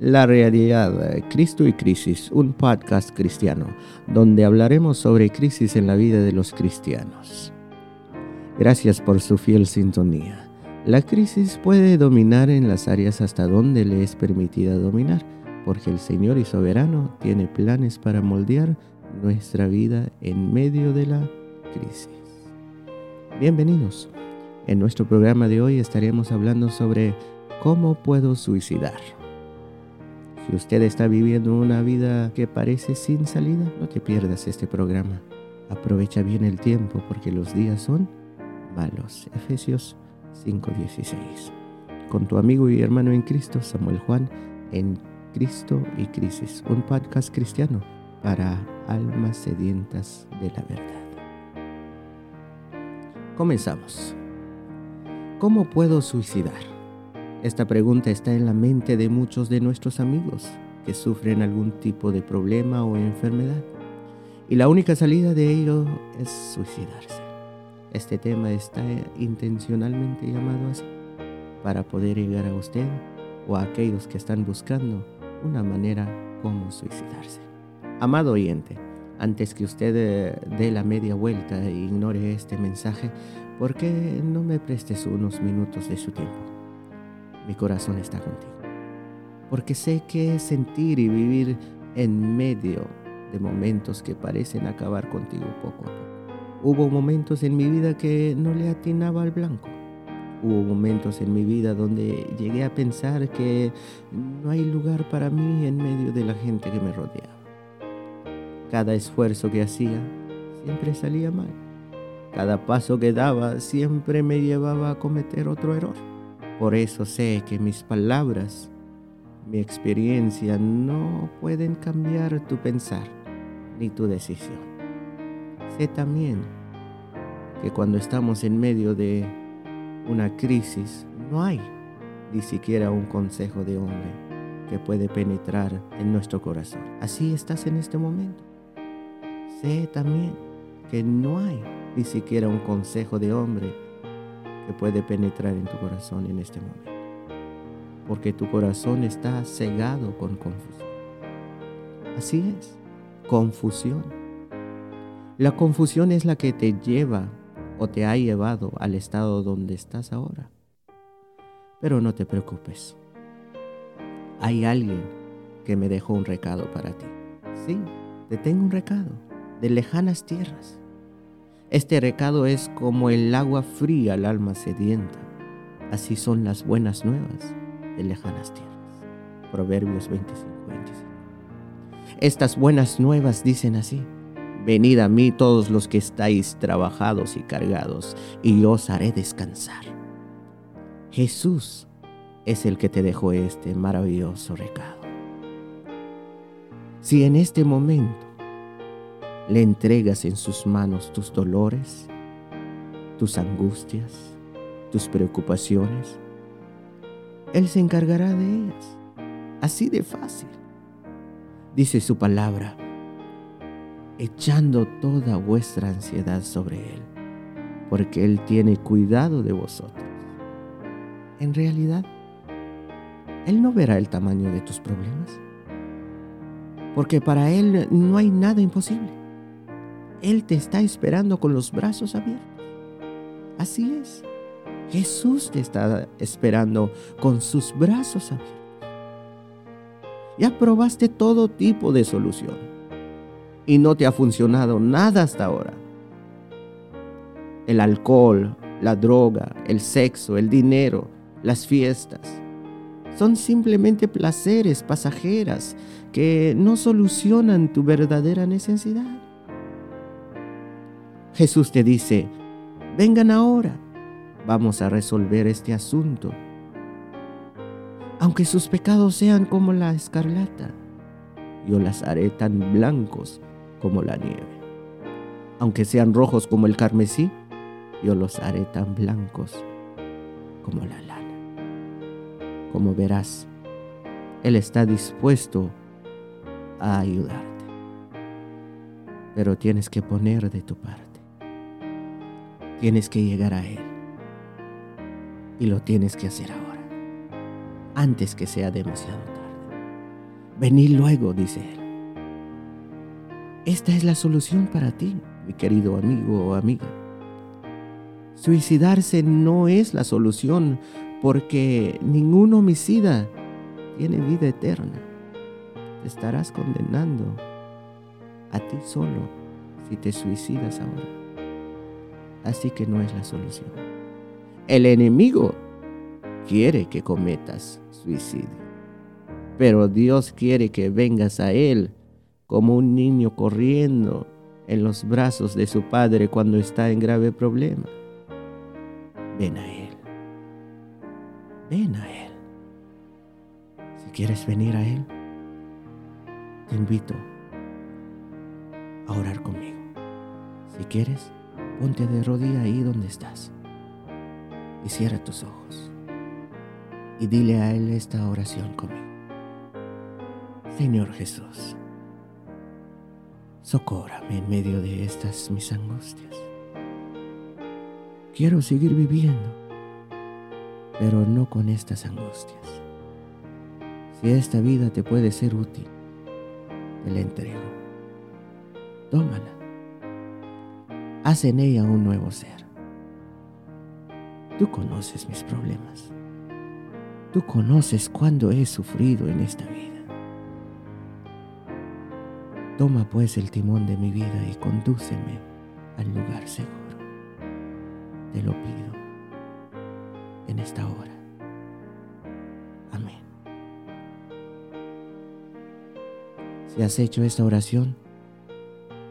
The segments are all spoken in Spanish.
La realidad, Cristo y Crisis, un podcast cristiano, donde hablaremos sobre crisis en la vida de los cristianos. Gracias por su fiel sintonía. La crisis puede dominar en las áreas hasta donde le es permitida dominar, porque el Señor y Soberano tiene planes para moldear nuestra vida en medio de la crisis. Bienvenidos. En nuestro programa de hoy estaremos hablando sobre cómo puedo suicidar. Si usted está viviendo una vida que parece sin salida, no te pierdas este programa. Aprovecha bien el tiempo porque los días son malos. Efesios 5:16. Con tu amigo y hermano en Cristo, Samuel Juan, en Cristo y Crisis, un podcast cristiano para almas sedientas de la verdad. Comenzamos. ¿Cómo puedo suicidar? Esta pregunta está en la mente de muchos de nuestros amigos que sufren algún tipo de problema o enfermedad. Y la única salida de ello es suicidarse. Este tema está intencionalmente llamado así para poder llegar a usted o a aquellos que están buscando una manera como suicidarse. Amado oyente, antes que usted eh, dé la media vuelta e ignore este mensaje, ¿por qué no me prestes unos minutos de su tiempo? Mi corazón está contigo. Porque sé que sentir y vivir en medio de momentos que parecen acabar contigo poco a poco. Hubo momentos en mi vida que no le atinaba al blanco. Hubo momentos en mi vida donde llegué a pensar que no hay lugar para mí en medio de la gente que me rodeaba. Cada esfuerzo que hacía siempre salía mal. Cada paso que daba siempre me llevaba a cometer otro error. Por eso sé que mis palabras, mi experiencia no pueden cambiar tu pensar ni tu decisión. Sé también que cuando estamos en medio de una crisis no hay ni siquiera un consejo de hombre que puede penetrar en nuestro corazón. Así estás en este momento. Sé también que no hay ni siquiera un consejo de hombre que puede penetrar en tu corazón en este momento. Porque tu corazón está cegado con confusión. Así es, confusión. La confusión es la que te lleva o te ha llevado al estado donde estás ahora. Pero no te preocupes. Hay alguien que me dejó un recado para ti. Sí, te tengo un recado de lejanas tierras este recado es como el agua fría al alma sedienta. Así son las buenas nuevas de lejanas tierras. Proverbios 25, 25. Estas buenas nuevas dicen así. Venid a mí todos los que estáis trabajados y cargados, y yo os haré descansar. Jesús es el que te dejó este maravilloso recado. Si en este momento le entregas en sus manos tus dolores, tus angustias, tus preocupaciones, Él se encargará de ellas. Así de fácil. Dice su palabra, echando toda vuestra ansiedad sobre Él, porque Él tiene cuidado de vosotros. En realidad, Él no verá el tamaño de tus problemas, porque para Él no hay nada imposible. Él te está esperando con los brazos abiertos. Así es. Jesús te está esperando con sus brazos abiertos. Ya probaste todo tipo de solución y no te ha funcionado nada hasta ahora. El alcohol, la droga, el sexo, el dinero, las fiestas son simplemente placeres pasajeras que no solucionan tu verdadera necesidad. Jesús te dice, vengan ahora, vamos a resolver este asunto. Aunque sus pecados sean como la escarlata, yo las haré tan blancos como la nieve. Aunque sean rojos como el carmesí, yo los haré tan blancos como la lana. Como verás, Él está dispuesto a ayudarte. Pero tienes que poner de tu parte. Tienes que llegar a Él. Y lo tienes que hacer ahora, antes que sea demasiado tarde. Venid luego, dice él. Esta es la solución para ti, mi querido amigo o amiga. Suicidarse no es la solución porque ningún homicida tiene vida eterna. Te estarás condenando a ti solo si te suicidas ahora. Así que no es la solución. El enemigo quiere que cometas suicidio, pero Dios quiere que vengas a Él como un niño corriendo en los brazos de su padre cuando está en grave problema. Ven a Él. Ven a Él. Si quieres venir a Él, te invito a orar conmigo. Si quieres, ponte de rodilla ahí donde estás y cierra tus ojos y dile a Él esta oración conmigo. Señor Jesús, socórame en medio de estas mis angustias. Quiero seguir viviendo, pero no con estas angustias. Si esta vida te puede ser útil, te la entrego. Tómala. Haz en ella un nuevo ser. Tú conoces mis problemas. Tú conoces cuándo he sufrido en esta vida. Toma pues el timón de mi vida y condúceme al lugar seguro. Te lo pido en esta hora. Amén. Si has hecho esta oración,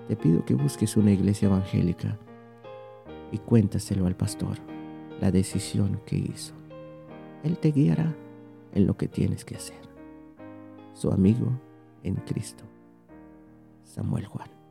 te pido que busques una iglesia evangélica y cuéntaselo al pastor la decisión que hizo. Él te guiará en lo que tienes que hacer. Su amigo en Cristo. Samuel Juan.